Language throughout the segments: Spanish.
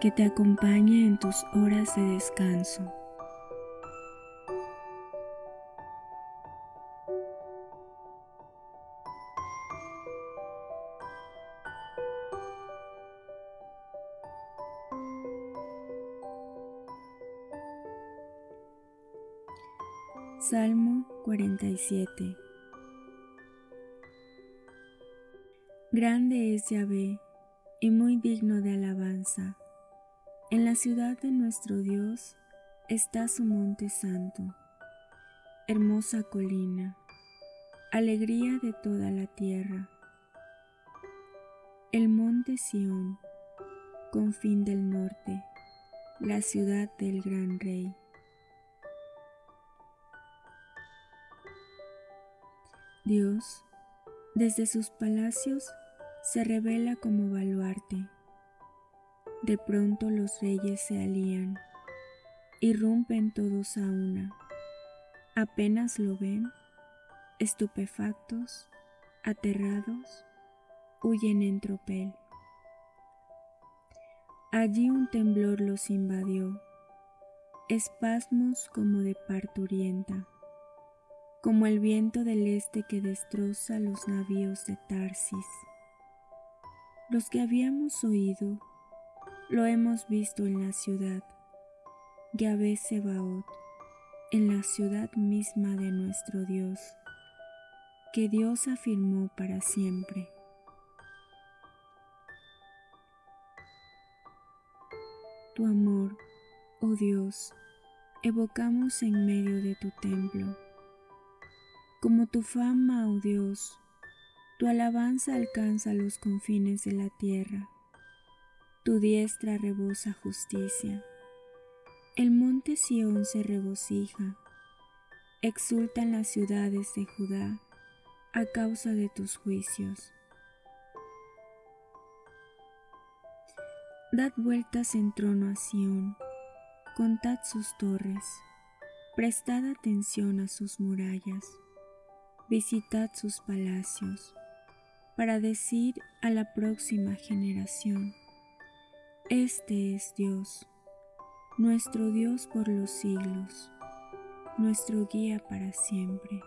que te acompañe en tus horas de descanso. Salmo 47 Grande es Yahvé y muy digno de alabanza en la ciudad de nuestro Dios está su monte santo, hermosa colina, alegría de toda la tierra. El monte Sión, confín del norte, la ciudad del gran rey. Dios, desde sus palacios, se revela como baluarte de pronto los reyes se alían, irrumpen todos a una. Apenas lo ven, estupefactos, aterrados, huyen en tropel. Allí un temblor los invadió, espasmos como de parturienta, como el viento del este que destroza los navíos de Tarsis. Los que habíamos oído lo hemos visto en la ciudad, Yahvé Sebaot, en la ciudad misma de nuestro Dios, que Dios afirmó para siempre. Tu amor, oh Dios, evocamos en medio de tu templo. Como tu fama, oh Dios, tu alabanza alcanza los confines de la tierra tu diestra rebosa justicia. El monte Sión se regocija, exultan las ciudades de Judá a causa de tus juicios. Dad vueltas en trono a Sión, contad sus torres, prestad atención a sus murallas, visitad sus palacios, para decir a la próxima generación, este es Dios, nuestro Dios por los siglos, nuestro guía para siempre.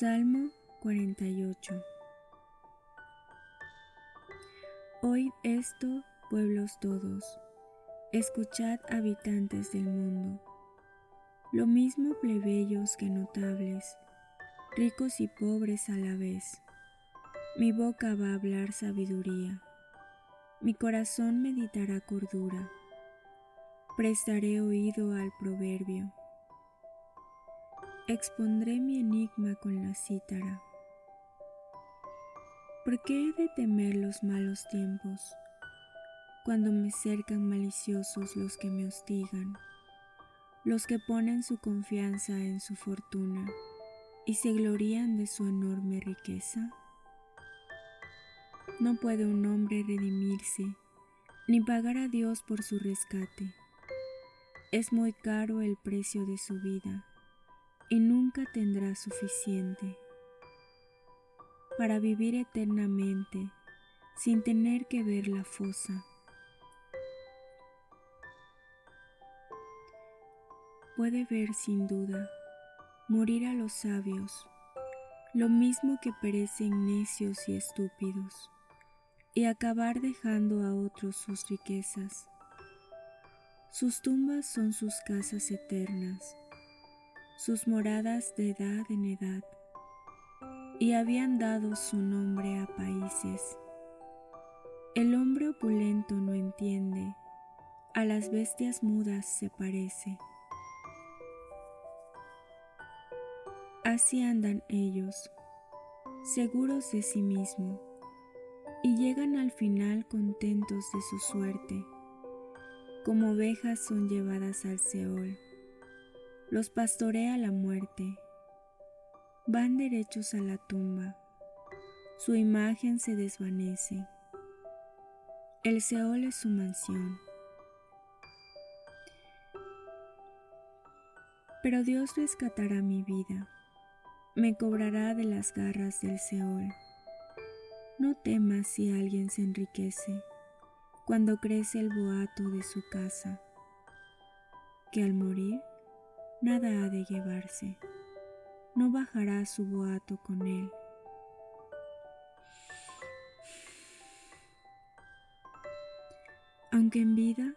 Salmo 48 Oíd esto, pueblos todos, escuchad habitantes del mundo, lo mismo plebeyos que notables, ricos y pobres a la vez. Mi boca va a hablar sabiduría, mi corazón meditará cordura, prestaré oído al proverbio expondré mi enigma con la cítara. ¿Por qué he de temer los malos tiempos, cuando me cercan maliciosos los que me hostigan, los que ponen su confianza en su fortuna y se glorían de su enorme riqueza? No puede un hombre redimirse ni pagar a Dios por su rescate. Es muy caro el precio de su vida y nunca tendrá suficiente para vivir eternamente sin tener que ver la fosa. Puede ver sin duda morir a los sabios, lo mismo que perecen necios y estúpidos, y acabar dejando a otros sus riquezas. Sus tumbas son sus casas eternas, sus moradas de edad en edad, y habían dado su nombre a países. El hombre opulento no entiende, a las bestias mudas se parece. Así andan ellos, seguros de sí mismo, y llegan al final contentos de su suerte, como ovejas son llevadas al Seol los pastorea la muerte. Van derechos a la tumba. Su imagen se desvanece. El Seol es su mansión. Pero Dios rescatará mi vida. Me cobrará de las garras del Seol. No temas si alguien se enriquece cuando crece el boato de su casa, que al morir nada ha de llevarse, no bajará su boato con él. Aunque en vida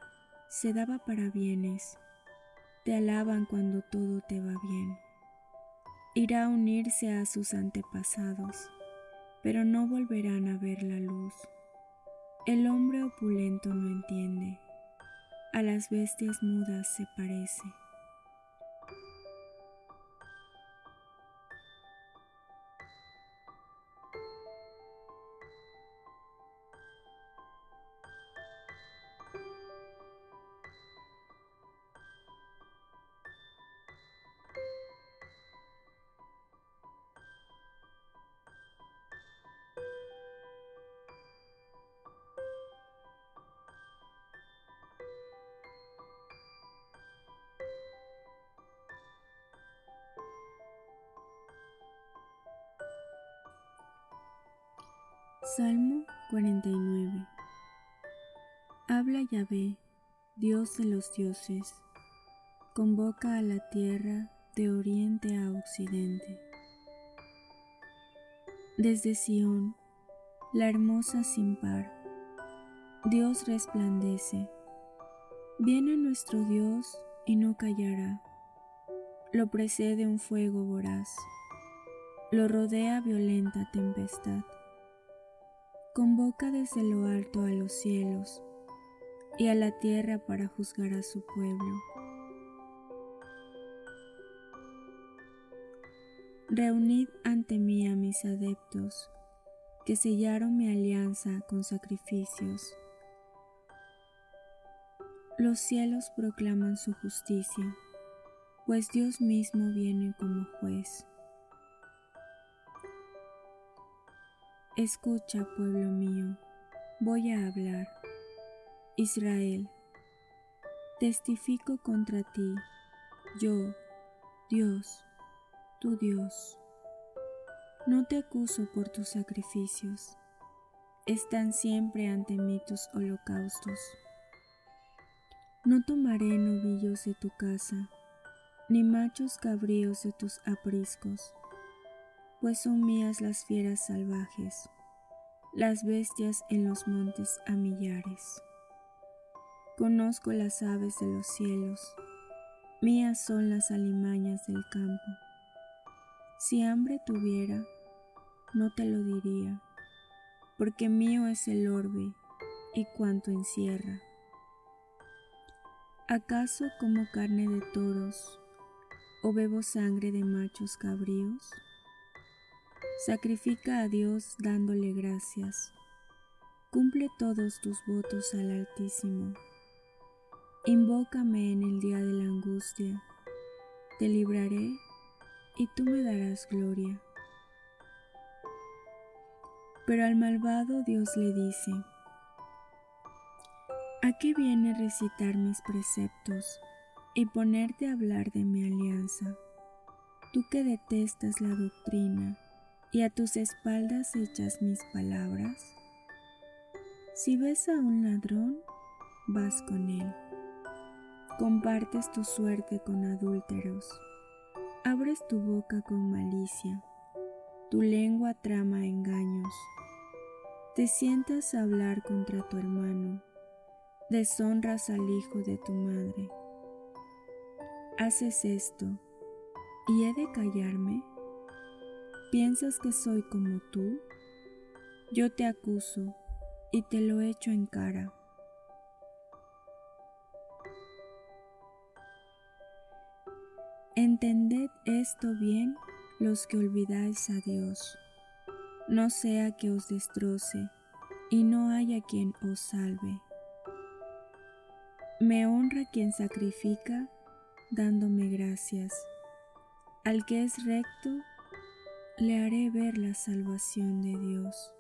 se daba para bienes, te alaban cuando todo te va bien. Irá a unirse a sus antepasados, pero no volverán a ver la luz. El hombre opulento no entiende, a las bestias mudas se parece. Salmo 49 Habla Yahvé, Dios de los dioses, convoca a la tierra de oriente a occidente. Desde Sión, la hermosa sin par, Dios resplandece. Viene nuestro Dios y no callará. Lo precede un fuego voraz, lo rodea violenta tempestad convoca desde lo alto a los cielos y a la tierra para juzgar a su pueblo. Reunid ante mí a mis adeptos, que sellaron mi alianza con sacrificios. Los cielos proclaman su justicia, pues Dios mismo viene como juez. Escucha, pueblo mío, voy a hablar. Israel, testifico contra ti, yo, Dios, tu Dios. No te acuso por tus sacrificios, están siempre ante mí tus holocaustos. No tomaré novillos de tu casa, ni machos cabríos de tus apriscos pues son mías las fieras salvajes, las bestias en los montes a millares. Conozco las aves de los cielos, mías son las alimañas del campo. Si hambre tuviera, no te lo diría, porque mío es el orbe y cuanto encierra. ¿Acaso como carne de toros o bebo sangre de machos cabríos? Sacrifica a Dios dándole gracias. Cumple todos tus votos al Altísimo. Invócame en el día de la angustia, te libraré y tú me darás gloria. Pero al malvado Dios le dice, ¿a qué viene recitar mis preceptos y ponerte a hablar de mi alianza? Tú que detestas la doctrina y a tus espaldas echas mis palabras. Si ves a un ladrón, vas con él. Compartes tu suerte con adúlteros. Abres tu boca con malicia. Tu lengua trama engaños. Te sientas a hablar contra tu hermano. Deshonras al hijo de tu madre. Haces esto. ¿Y he de callarme? ¿Piensas que soy como tú? Yo te acuso y te lo echo en cara. Entended esto bien los que olvidáis a Dios, no sea que os destroce y no haya quien os salve. Me honra quien sacrifica dándome gracias. Al que es recto, le haré ver la salvación de Dios.